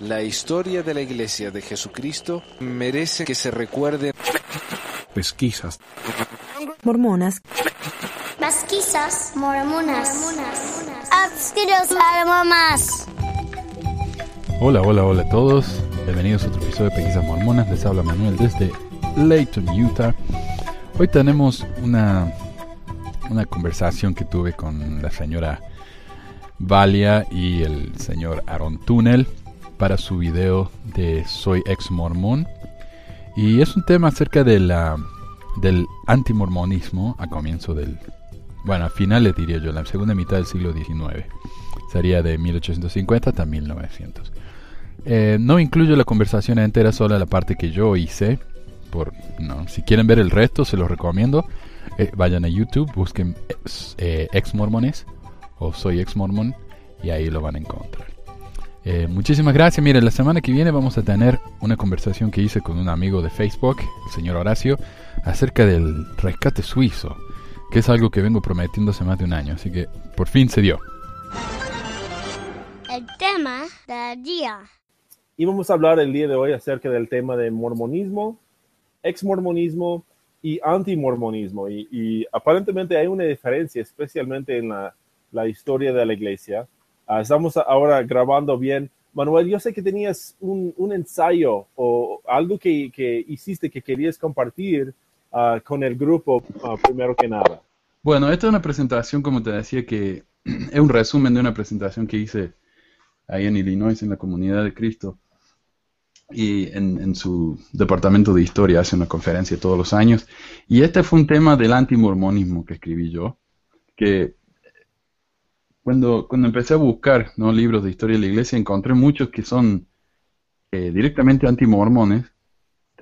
La historia de la Iglesia de Jesucristo merece que se recuerde. Pesquisas. Mormonas. Pesquisas mormonas. Almomas. Hola, hola, hola a todos. Bienvenidos a otro episodio de Pesquisas Mormonas. Les habla Manuel desde Layton, Utah. Hoy tenemos una, una conversación que tuve con la señora Valia y el señor Aaron Tunnel para su video de Soy ex mormón. Y es un tema acerca de la, del antimormonismo a comienzo del... Bueno, a finales diría yo, la segunda mitad del siglo XIX. Sería de 1850 hasta 1900. Eh, no incluyo la conversación entera, solo la parte que yo hice. Por, no, si quieren ver el resto, se los recomiendo. Eh, vayan a YouTube, busquen eh, ex mormones o soy ex mormón y ahí lo van a encontrar. Eh, muchísimas gracias. Miren, la semana que viene vamos a tener una conversación que hice con un amigo de Facebook, el señor Horacio, acerca del rescate suizo, que es algo que vengo prometiendo hace más de un año, así que por fin se dio. El tema del día. Y vamos a hablar el día de hoy acerca del tema de mormonismo, ex-mormonismo y antimormonismo. Y, y aparentemente hay una diferencia, especialmente en la, la historia de la iglesia. Uh, estamos ahora grabando bien. Manuel, yo sé que tenías un, ensayo o algo que, hiciste que querías compartir uh, con el grupo uh, primero que nada. Bueno, esta es una presentación, como te decía, que es un resumen de una presentación que hice ahí en Illinois, en la comunidad de Cristo. Y en, en su departamento de historia hace una conferencia todos los años. Y este fue un tema del antimormonismo que escribí yo, que cuando, empecé a buscar ¿no? libros de historia de la iglesia, encontré muchos que son eh, directamente antimormones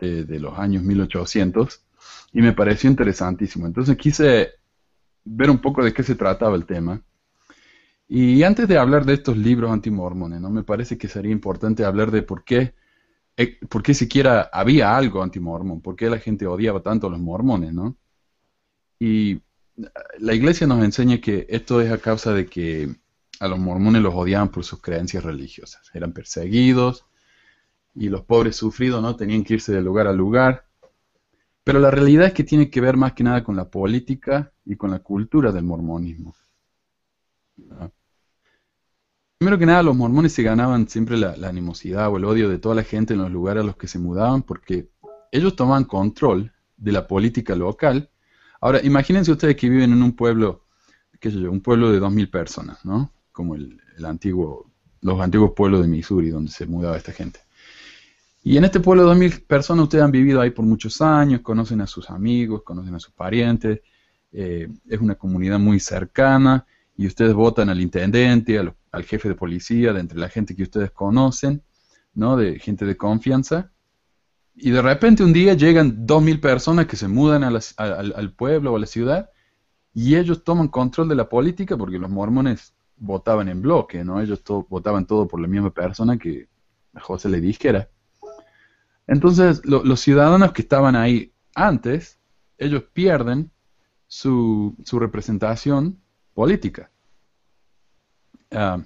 de, de los años 1800 y me pareció interesantísimo. Entonces quise ver un poco de qué se trataba el tema. Y antes de hablar de estos libros antimormones, ¿no? me parece que sería importante hablar de por qué, eh, por qué siquiera había algo antimormón, por qué la gente odiaba tanto a los mormones, ¿no? Y la iglesia nos enseña que esto es a causa de que a los mormones los odiaban por sus creencias religiosas. Eran perseguidos y los pobres sufridos no tenían que irse de lugar a lugar. Pero la realidad es que tiene que ver más que nada con la política y con la cultura del mormonismo. Primero que nada, los mormones se ganaban siempre la, la, animosidad o el odio de toda la gente en los lugares a los que se mudaban porque ellos tomaban control de la política local Ahora, imagínense ustedes que viven en un pueblo, qué sé yo, un pueblo de 2.000 personas, ¿no? Como el, antiguo, los antiguos pueblos de Missouri donde se mudaba esta gente. Y en este pueblo de 2.000 personas ustedes han vivido ahí por muchos años, conocen a sus amigos, conocen a sus parientes, eh, es una comunidad muy cercana y ustedes votan al intendente, al jefe de policía, de entre la gente que ustedes conocen, ¿no? De gente de confianza y de repente un día llegan dos mil personas que se mudan a a, al, pueblo o a la ciudad y ellos toman control de la política porque los mormones votaban en bloque, ¿no? Ellos votaban todo por la misma persona que José le dijera. Entonces, lo, los ciudadanos que estaban ahí antes, ellos pierden su, su representación política. Uh,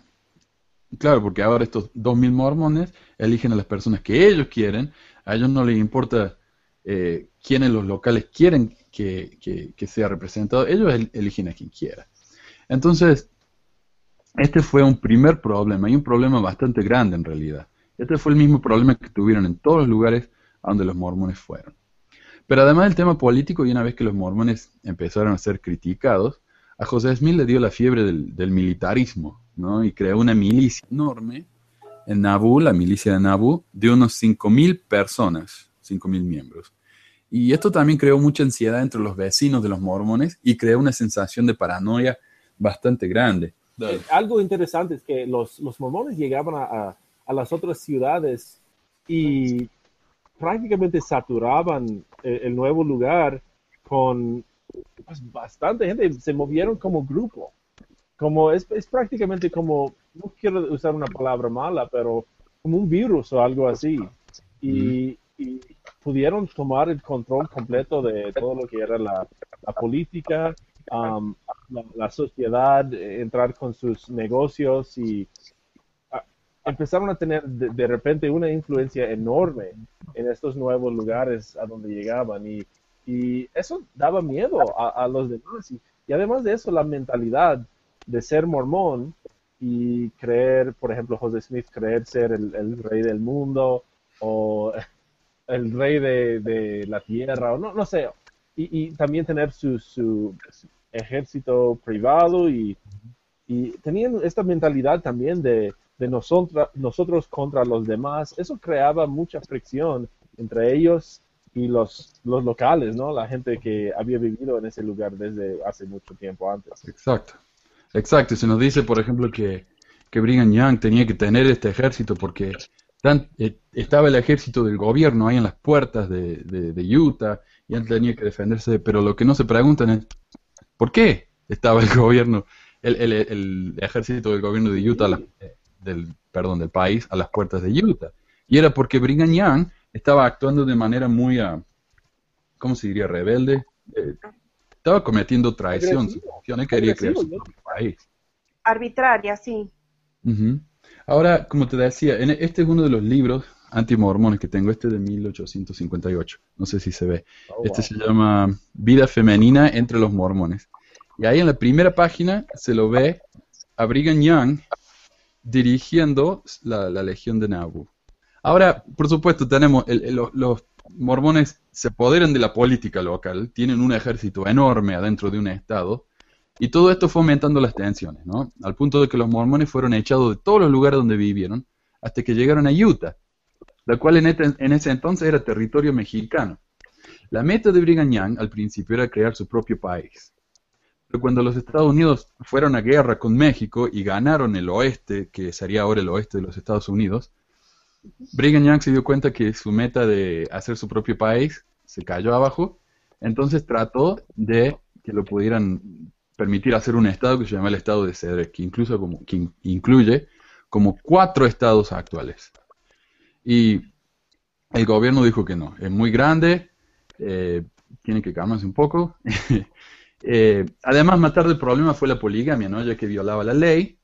claro, porque ahora estos dos mil mormones eligen a las personas que ellos quieren a ellos no les importa eh, quiénes los locales quieren que, sea representado, ellos eligen a quien quiera. Entonces, este fue un primer problema y un problema bastante grande en realidad. Este fue el mismo problema que tuvieron en todos los lugares a donde los mormones fueron. Pero además del tema político, y una vez que los mormones empezaron a ser criticados, a José Smith le dio la fiebre del, del militarismo, ¿no? Y creó una milicia enorme en Nabu, la milicia de Nabu, de unos 5.000 personas, 5.000 miembros. Y esto también creó mucha ansiedad entre los vecinos de los mormones y creó una sensación de paranoia bastante grande. Eh, algo interesante es que los, los mormones llegaban a, a, las otras ciudades y prácticamente saturaban el, el nuevo lugar con pues, bastante gente, se movieron como grupo como es, es, prácticamente como, no quiero usar una palabra mala, pero como un virus o algo así. Y, y pudieron tomar el control completo de todo lo que era la, la política, um, la, la, sociedad, entrar con sus negocios y empezaron a tener de, de repente una influencia enorme en estos nuevos lugares a donde llegaban y, y eso daba miedo a, a los demás. Y, y además de eso, la mentalidad de ser mormón y creer, por ejemplo, José Smith, creer ser el, el rey del mundo o el rey de, de la tierra, o no, no sé, y, y también tener su, su ejército privado y, y tenían esta mentalidad también de, de nosotros, nosotros contra los demás, eso creaba mucha fricción entre ellos y los, los locales, ¿no? La gente que había vivido en ese lugar desde hace mucho tiempo antes. Exacto. Exacto. Se nos dice, por ejemplo, que, que Brigham Young tenía que tener este ejército porque tan- eh, estaba el ejército del gobierno ahí en las puertas de, de- de Utah y él tenía que defenderse. Pero lo que no se preguntan es, ¿por qué estaba el gobierno, el, el- el ejército del gobierno de Utah, eh, del, perdón, del país a las puertas de Utah? Y era porque Brigham Young estaba actuando de manera muy, ah, ¿cómo se diría? Rebelde. Eh, estaba cometiendo traición. Su Agresivo. función, él quería crear su país. Arbitraria, sí. Ahora, como te decía, en- este es uno de los libros antimormones que tengo, este de 1858. No sé si se ve. Oh, Este wow. se llama Vida femenina entre los mormones. Y ahí en la primera página se lo ve a Brigham Young dirigiendo la, la Legión de Nauvoo. Ahora, por supuesto, tenemos el- el- los, los mormones se apoderan de la política local, tienen un ejército enorme adentro de un estado, y todo esto fue aumentando las tensiones, ¿no? Al punto de que los mormones fueron echados de todos los lugares donde vivieron hasta que llegaron a Utah, la cual en, este- en ese entonces era territorio mexicano. La meta de Brigham Young al principio era crear su propio país. Pero cuando los Estados Unidos fueron a guerra con México y ganaron el oeste, que sería ahora el oeste de los Estados Unidos, Brigham Young se dio cuenta que su meta de hacer su propio país se cayó abajo, entonces trató de que lo pudieran permitir hacer un estado que se llama el estado de Cedric, que, incluso como, que in- incluye como cuatro estados actuales. Y el gobierno dijo que no, es muy grande, eh, tiene que calmarse un poco. Eh, además, más tarde el problema fue la poligamia, ¿no? ya que violaba la ley.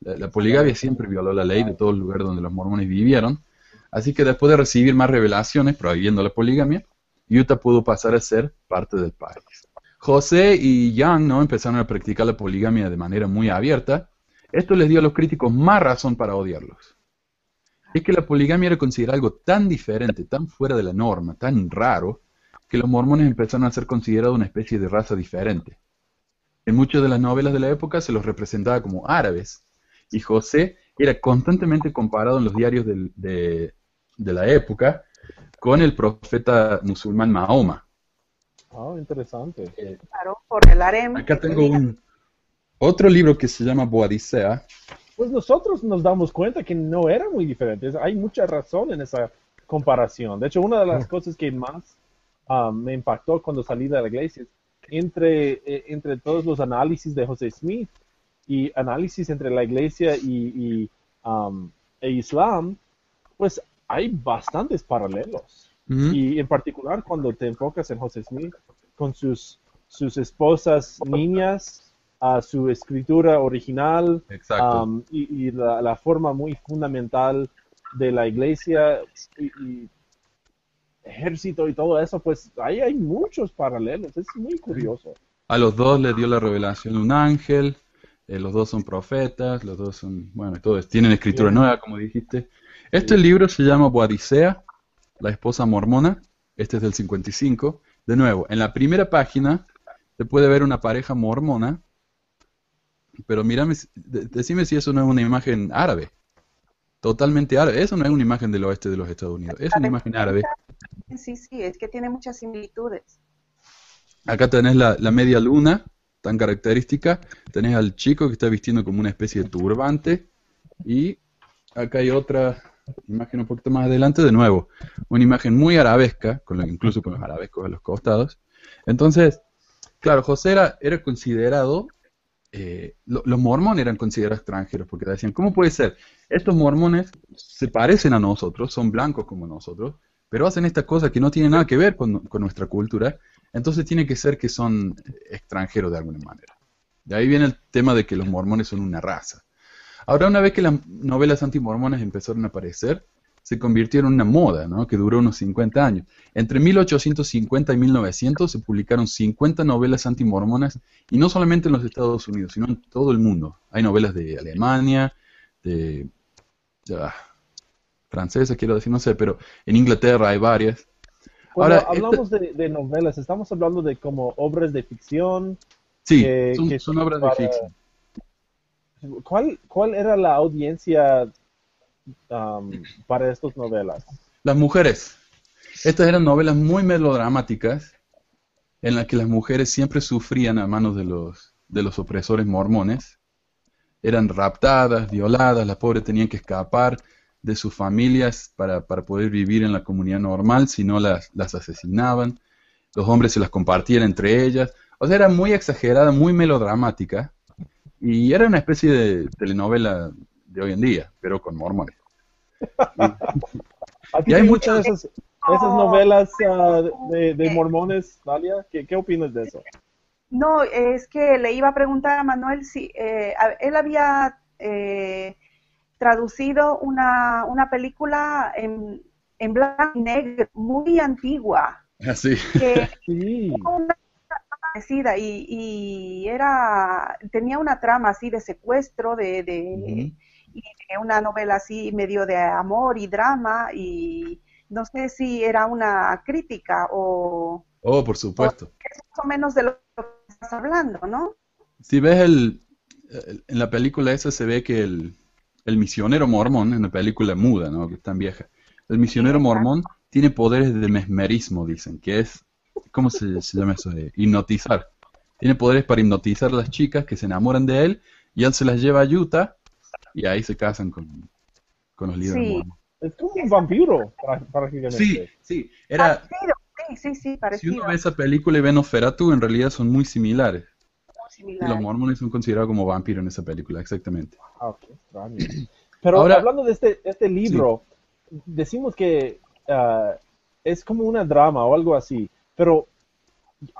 La, la poligamia siempre violó la ley de todos los lugares donde los mormones vivieron. Así que después de recibir más revelaciones prohibiendo la poligamia, Utah pudo pasar a ser parte del país. José y Young ¿no? empezaron a practicar la poligamia de manera muy abierta. Esto les dio a los críticos más razón para odiarlos. Es que la poligamia era considerada algo tan diferente, tan fuera de la norma, tan raro, que los mormones empezaron a ser considerados una especie de raza diferente. En muchas de las novelas de la época se los representaba como árabes, y José era constantemente comparado en los diarios de, de la época con el profeta musulmán Mahoma. Ah, interesante. Claro, por el harem. Acá tengo un otro libro que se llama Boadicea. Pues nosotros nos damos cuenta que no era muy diferente. Hay mucha razón en esa comparación. De hecho, una de las cosas que más ah, me impactó cuando salí de la iglesia es entre, eh, entre todos los análisis de José Smith y análisis entre la iglesia y, y, um, e Islam, pues hay bastantes paralelos. Y en particular cuando te enfocas en José Smith con sus, sus esposas niñas, a su escritura original um, y, y la, la forma muy fundamental de la iglesia y, y ejército y todo eso, pues ahí hay muchos paralelos. Es muy curioso. A los dos les dio la revelación un ángel, eh, los dos son profetas, los dos son, bueno, todos tienen escritura Bien. nueva, como dijiste. Este libro se llama Boadicea, la esposa mormona, este es del 55. De nuevo, en la primera página se puede ver una pareja mormona, pero mírame, decime si eso no es una imagen árabe. Totalmente árabe. Eso no es una imagen del oeste de los Estados Unidos, es una imagen árabe. Sí, sí, es que tiene muchas similitudes. Acá tenés la, la media luna, tan característica. Tenés al chico que está vistiendo como una especie de turbante. Y acá hay otra imagen un poquito más adelante, de nuevo. Una imagen muy arabesca, con incluso con los arabescos a los costados. Entonces, claro, José era, era considerado, eh, lo- los mormones eran considerados extranjeros, porque decían, ¿cómo puede ser? Estos mormones se parecen a nosotros, son blancos como nosotros, pero hacen esta cosa que no tiene nada que ver con, con nuestra cultura, entonces tiene que ser que son extranjeros de alguna manera. De ahí viene el tema de que los mormones son una raza. Ahora, una vez que las novelas antimormonas empezaron a aparecer, se convirtieron en una moda, ¿no? Que duró unos 50 años. Entre 1850 y 1900 se publicaron 50 novelas antimormonas, y no solamente en los Estados Unidos, sino en todo el mundo. Hay novelas de Alemania, de... ya, francesas, quiero decir, no sé, pero en Inglaterra hay varias. Cuando Ahora, hablamos de, de novelas, estamos hablando de como obras de ficción. Sí, que- son, que son son obras de ficción. ¿Cuál, ¿Cuál era la audiencia para estas novelas? Las mujeres. Estas eran novelas muy melodramáticas en las que las mujeres siempre sufrían a manos de los, de los opresores mormones. Eran raptadas, violadas, las pobres tenían que escapar de sus familias para, para poder vivir en la comunidad normal, si no las, las asesinaban. Los hombres se las compartían entre ellas. O sea, era muy exagerada, muy melodramática. Y era una especie de telenovela de hoy en día, pero con mormones. ¿A ti Y hay muchas- gustan esas, esas novelas ah, de, de mormones, Dalia? ¿Qué, ¿Qué opinas de eso? No, es que le iba a preguntar a Manuel si eh, a- él había eh, traducido una, una película en, en blanco y negro muy antigua Así. que Sí. una y, y era tenía una trama así de secuestro de, de- y de una novela así medio de amor y drama y no sé si era una crítica o Oh, por supuesto. es más o menos de lo que estás hablando, ¿no? Si ves el, el- en la película esa se ve que el, el misionero mormón, en la película muda, ¿no? Que es tan vieja, el misionero mormón tiene poderes de mesmerismo, dicen, que es, ¿cómo se, se llama eso? De hipnotizar. Tiene poderes para hipnotizar a las chicas que se enamoran de él y él se las lleva a Utah y ahí se casan con, con los líderes Sí. Es como un vampiro, prá- prácticamente. Sí, sí, era, sí, sí, sí, si parecido. uno ve esa película y ve Nosferatu, en realidad son muy similares. muy Y los mormones son considerados como vampiros en esa película, exactamente. Ah, qué extraño. Pero Ahora- hablando de este, este libro, decimos que ah, es como una drama o algo así, pero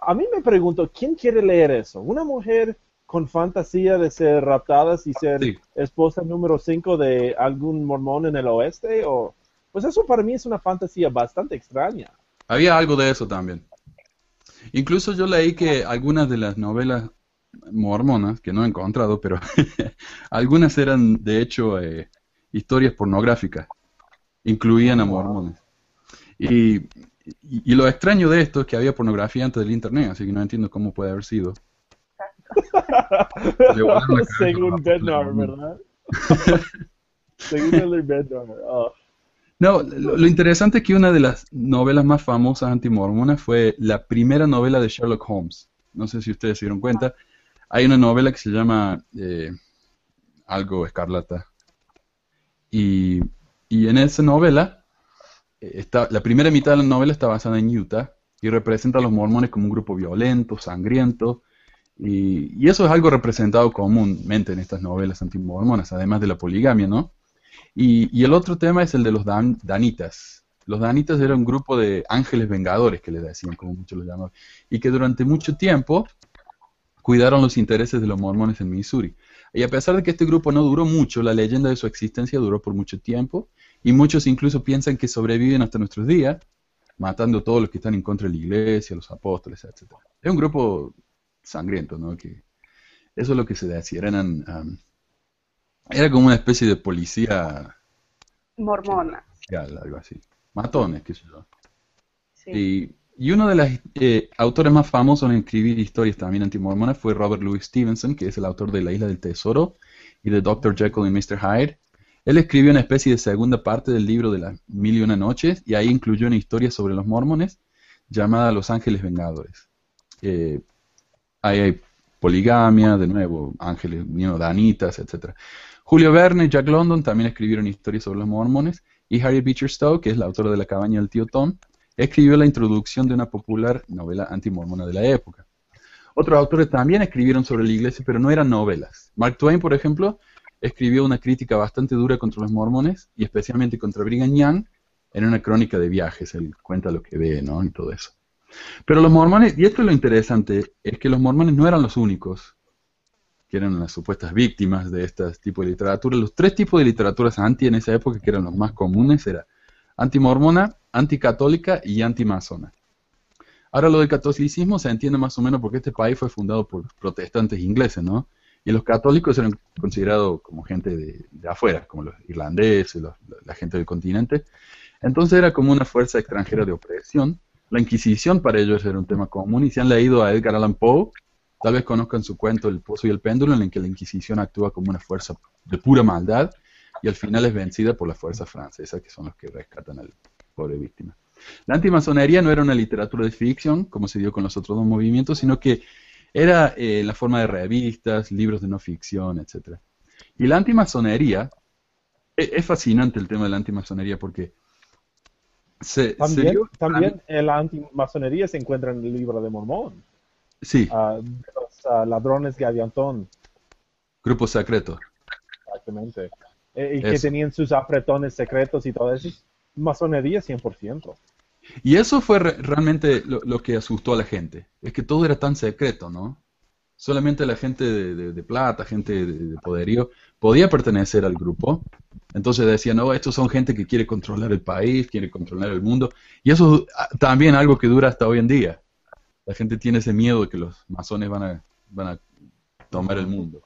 a mí me pregunto, ¿quién quiere leer eso? ¿Una mujer con fantasía de ser raptadas y ser Sí. esposa número 5 de algún mormón en el oeste? O, pues eso para mí es una fantasía bastante extraña. Había algo de eso también. Incluso yo leí que algunas de las novelas mormonas, que no he encontrado, pero algunas eran de hecho eh, historias pornográficas, incluían a mormones. Y, y- y lo extraño de esto es que había pornografía antes del internet, así que no entiendo cómo puede haber sido. Según Bednar. ¿verdad? Según el Bednar. oh. No, lo, lo interesante es que una de las novelas más famosas antimormonas fue la primera novela de Sherlock Holmes. No sé si ustedes se dieron cuenta. Hay una novela que se llama eh, Algo Escarlata. Y, y en esa novela, está, la primera mitad de la novela está basada en Utah y representa a los mormones como un grupo violento, sangriento. Y, y eso es algo representado comúnmente en estas novelas antimormonas, además de la poligamia, ¿no? Y, el otro tema es el de los dan- danitas. Los danitas eran un grupo de ángeles vengadores, que les decían, como muchos los llamaban, y que durante mucho tiempo cuidaron los intereses de los mormones en Missouri. Y a pesar de que este grupo no duró mucho, la leyenda de su existencia duró por mucho tiempo, y muchos incluso piensan que sobreviven hasta nuestros días, matando a todos los que están en contra de la iglesia, los apóstoles, etc. Es un grupo sangriento, ¿no? Que eso es lo que se decía, eran... um, era como una especie de policía Mormona. algo así. Matones, qué sé yo. Sí. Y, y uno de los eh, autores más famosos en escribir historias también antimormonas fue Robert Louis Stevenson, que es el autor de La Isla del Tesoro y de Dr. Jekyll y Mr. Hyde. Él escribió una especie de segunda parte del libro de las Mil y Una Noches y ahí incluyó una historia sobre los mormones llamada Los Ángeles Vengadores. Eh, ahí hay poligamia, de nuevo, ángeles, you danitas, etc. Julio Verne y Jack London también escribieron historias sobre los mormones y Harriet Beecher Stowe, que es la autora de La cabaña del tío Tom, escribió la introducción de una popular novela antimormona de la época. Otros autores también escribieron sobre la iglesia, pero no eran novelas. Mark Twain, por ejemplo, escribió una crítica bastante dura contra los mormones y especialmente contra Brigham Young en una crónica de viajes. Él cuenta lo que ve, ¿no? Y todo eso. Pero los mormones, y esto es lo interesante, es que los mormones no eran los únicos que eran las supuestas víctimas de este tipo de literatura. Los tres tipos de literaturas anti en esa época, que eran los más comunes, era antimormona, anticatólica y antimasona. Ahora lo del catolicismo se entiende más o menos porque este país fue fundado por protestantes ingleses, ¿no? Y los católicos eran considerados como gente de, afuera, como los irlandeses, la gente del continente. Entonces era como una fuerza extranjera de opresión. La Inquisición para ellos era un tema común y si han leído a Edgar Allan Poe, Tal vez conozcan su cuento El Pozo y el Péndulo, en el que la Inquisición actúa como una fuerza de pura maldad y al final es vencida por la fuerza francesa, que son los que rescatan al pobre víctima. La antimasonería no era una literatura de ficción, como se dio con los otros dos movimientos, sino que era eh, la forma de revistas, libros de no ficción, etc. Y la antimasonería, e, es, fascinante el tema de la antimasonería porque se, también, también la antimasonería se encuentra en el libro de Mormón. Sí. Uh, los uh, ladrones Gaviantón. Grupo secreto. Exactamente. Eh, y que tenían sus apretones secretos y todo eso. Masonería 100%. Y eso fue realmente lo, que asustó a la gente. Es que todo era tan secreto, ¿no? Solamente la gente de, plata, gente de, poderío, podía pertenecer al grupo. Entonces decían, no, estos son gente que quiere controlar el país, quiere controlar el mundo. Y eso ah, también algo que dura hasta hoy en día la gente tiene ese miedo de que los masones van a, van a tomar el mundo.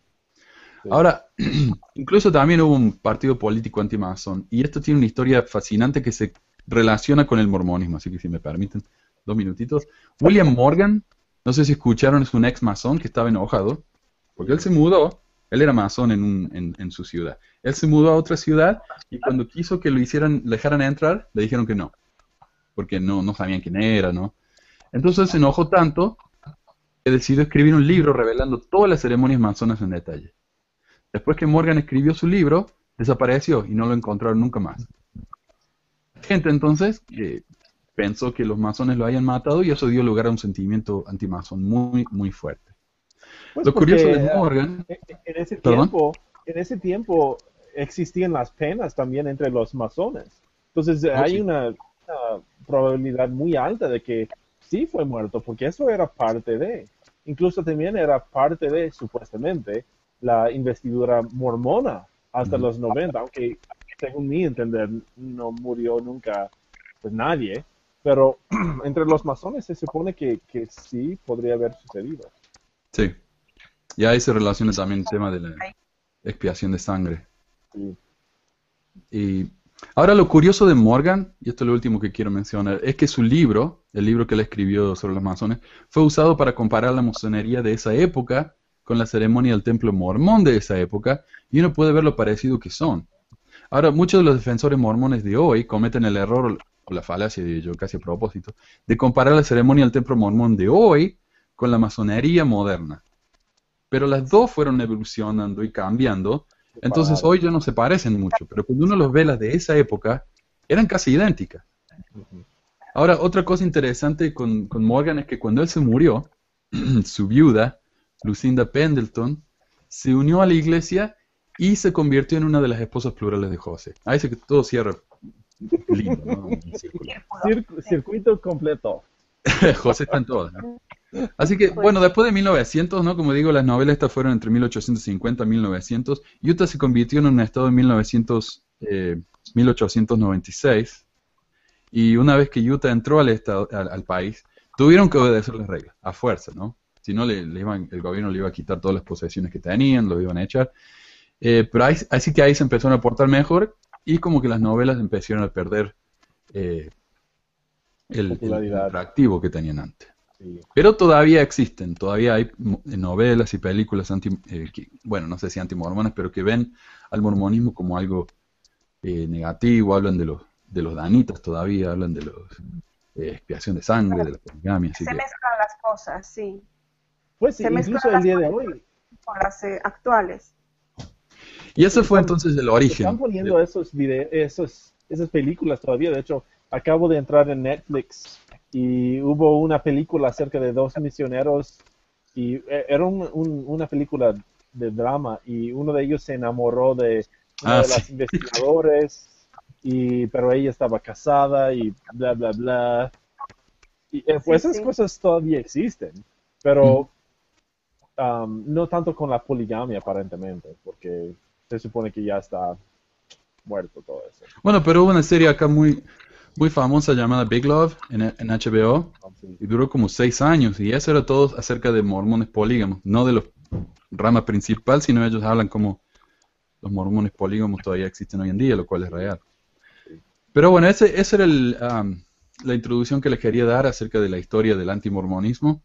Ahora, incluso también hubo un partido político anti-masón, y esto tiene una historia fascinante que se relaciona con el mormonismo, así que si me permiten dos minutitos. William Morgan, no sé si escucharon, es un ex masón que estaba enojado, porque él se mudó, él era masón en, en, su ciudad. Él se mudó a otra ciudad y cuando quiso que lo hicieran, dejaran entrar, le dijeron que no, porque no, no sabían quién era, ¿no? Entonces se enojó tanto que decidió escribir un libro revelando todas las ceremonias masonas en detalle. Después que Morgan escribió su libro, desapareció y no lo encontraron nunca más. Gente entonces eh, pensó que los masones lo habían matado y eso dio lugar a un sentimiento antimasón muy, muy fuerte. Pues lo curioso de Morgan... En, ese tiempo, en ese tiempo existían las penas también entre los masones. Entonces oh, hay una probabilidad muy alta de que sí fue muerto, porque eso era parte de, incluso también era parte de, supuestamente, la investidura mormona hasta los 90, aunque según mi entender no murió nunca pues nadie, pero entre los masones se supone que, que sí podría haber sucedido. Sí, y ahí se relaciona también el tema de la expiación de sangre. Sí. Y Ahora lo curioso de Morgan, y esto es lo último que quiero mencionar, es que su libro, el libro que él escribió sobre los masones, fue usado para comparar la masonería de esa época con la ceremonia del templo mormón de esa época, y uno puede ver lo parecido que son. Ahora, muchos de los defensores mormones de hoy cometen el error o la falacia, de yo casi a propósito, de comparar la ceremonia del templo mormón de hoy con la masonería moderna. Pero las dos fueron evolucionando y cambiando entonces hoy ya no se parecen mucho, pero cuando uno los ve las de esa época, eran casi idénticas. Ahora, otra cosa interesante con, Morgan es que cuando él se murió, su viuda, Lucinda Pendleton, se unió a la iglesia y se convirtió en una de las esposas plurales de José. Ahí se que todo cierra lindo, ¿no? circuito completo. José está en todas. ¿no? Así que, bueno, después de 1900, ¿no? Como digo, las novelas estas fueron entre 1850 y 1900. Utah se convirtió en un estado en 1900, 1896. Eh, y una vez que Utah entró al, estado, al, país, tuvieron que obedecer las reglas, a fuerza, ¿no? Si no, le, el gobierno le iba a quitar todas las posesiones que tenían, lo iban a echar. Eh, pero así que ahí se empezaron a portar mejor y como que las novelas empezaron a perder eh, el, el atractivo que tenían antes. Pero todavía existen, todavía hay novelas y películas anti, eh, bueno, no sé si antimormonas, pero que ven al mormonismo como algo eh, negativo, hablan de los, de los danitas todavía, hablan de los eh, expiación de sangre, de la poligamia. se mezclan las cosas, sí. Pues sí, incluso el día de hoy. Con las actuales. Y eso fue entonces el origen. Están poniendo esos esos, esas películas todavía, de hecho, acabo de entrar en Netflix y hubo una película acerca de dos misioneros y e, era una película de drama y uno de ellos se enamoró de uno ah, de los investigadores y pero ella estaba casada y bla bla bla. Y eh, pues esas cosas todavía existen pero um, no tanto con la poligamia aparentemente, porque se supone que ya está muerto todo eso. Bueno, pero hubo una serie acá muy, muy famosa llamada Big Love en, en HBO y duró como seis años y eso era todo acerca de mormones polígamos, no de los rama principal, sino ellos hablan como los mormones polígamos todavía existen hoy en día, lo cual es real. Pero bueno, ese, esa era el, um, la introducción que les quería dar acerca de la historia del antimormonismo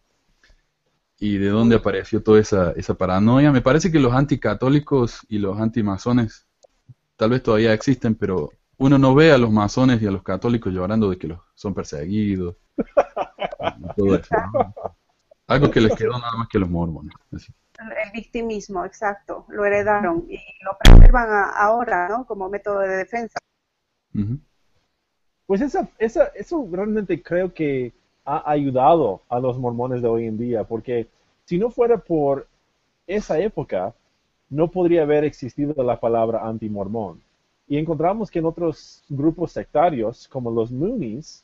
y de dónde apareció toda esa, esa paranoia. Me parece que los anticatólicos y los antimasones tal vez todavía existen, pero uno no ve a los masones y a los católicos llorando de que los son perseguidos. todo eso, ¿no? Algo que les quedó nada más que los mormones. así. El victimismo, exacto, lo heredaron y lo preservan a- ahora, ¿no? Como método de defensa. Pues esa, esa, eso realmente creo que ha ayudado a los mormones de hoy en día, porque si no fuera por esa época, no podría haber existido la palabra antimormón. Y encontramos que en otros grupos sectarios, como los Moonies,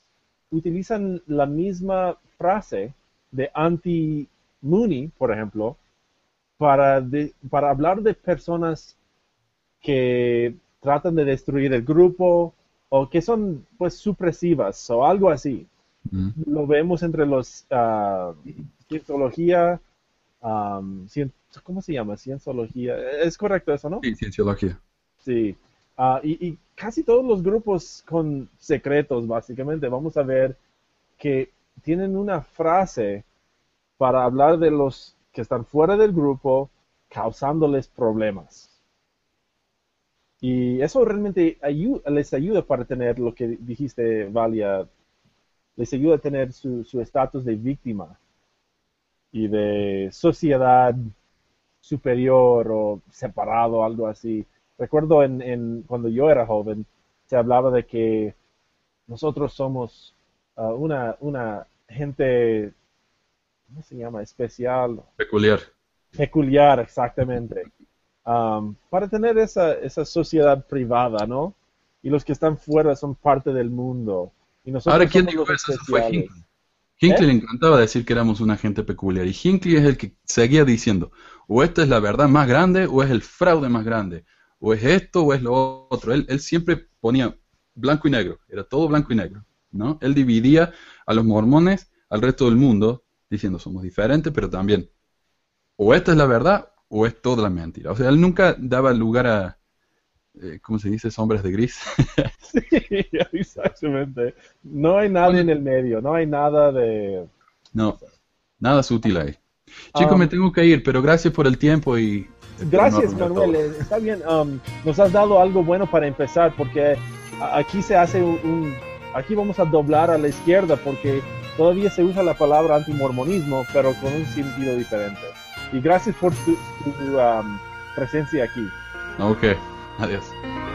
utilizan la misma frase de anti-Mooney, por ejemplo, para, para hablar de personas que tratan de destruir el grupo o que son pues supresivas o algo así. Lo vemos entre los ah, cienciología, cien- ¿cómo se llama? Cienciología. Es correcto eso, ¿no? Sí, cienciología. Sí. Ah, y, y casi todos los grupos con secretos, básicamente, vamos a ver que tienen una frase para hablar de los que están fuera del grupo, causándoles problemas. Y eso realmente ayu- les ayuda para tener lo que dijiste, Valia, les ayuda a tener su su estatus de víctima y de sociedad superior o separado, algo así. Recuerdo en, en- cuando yo era joven, se hablaba de que nosotros somos ah, una, una gente, ¿cómo se llama? Especial, Peculiar. peculiar, exactamente. Um, para tener esa, esa sociedad privada, ¿no? Y los que están fuera son parte del mundo. Y Ahora, ¿quién dijo eso? Fue. Hinckley. Hinckley ¿Eh? le encantaba decir que éramos una gente peculiar. Y Hinckley es el que seguía diciendo, o esta es la verdad más grande, o es el fraude más grande, o es esto, o es lo otro. Él, él siempre ponía blanco y negro, era todo blanco y negro, ¿no? Él dividía a los mormones al resto del mundo, diciendo, somos diferentes, pero también, o esta es la verdad, o es toda la mentira. O sea, él nunca daba lugar a, eh, ¿cómo se dice? Sombras de gris. Sí, exactamente. No hay nada en el medio, no hay nada de... No, nada sutil ahí. Chicos, Um, me tengo que ir, pero gracias por el tiempo y... no Gracias, arruinar Manuel. eh, Está bien. um, nos has dado algo bueno para empezar, porque aquí se hace un, un- Aquí vamos a doblar a la izquierda, porque todavía se usa la palabra antimormonismo, pero con un sentido diferente. Y gracias por tu, tu, um, presencia aquí. Ok, adiós.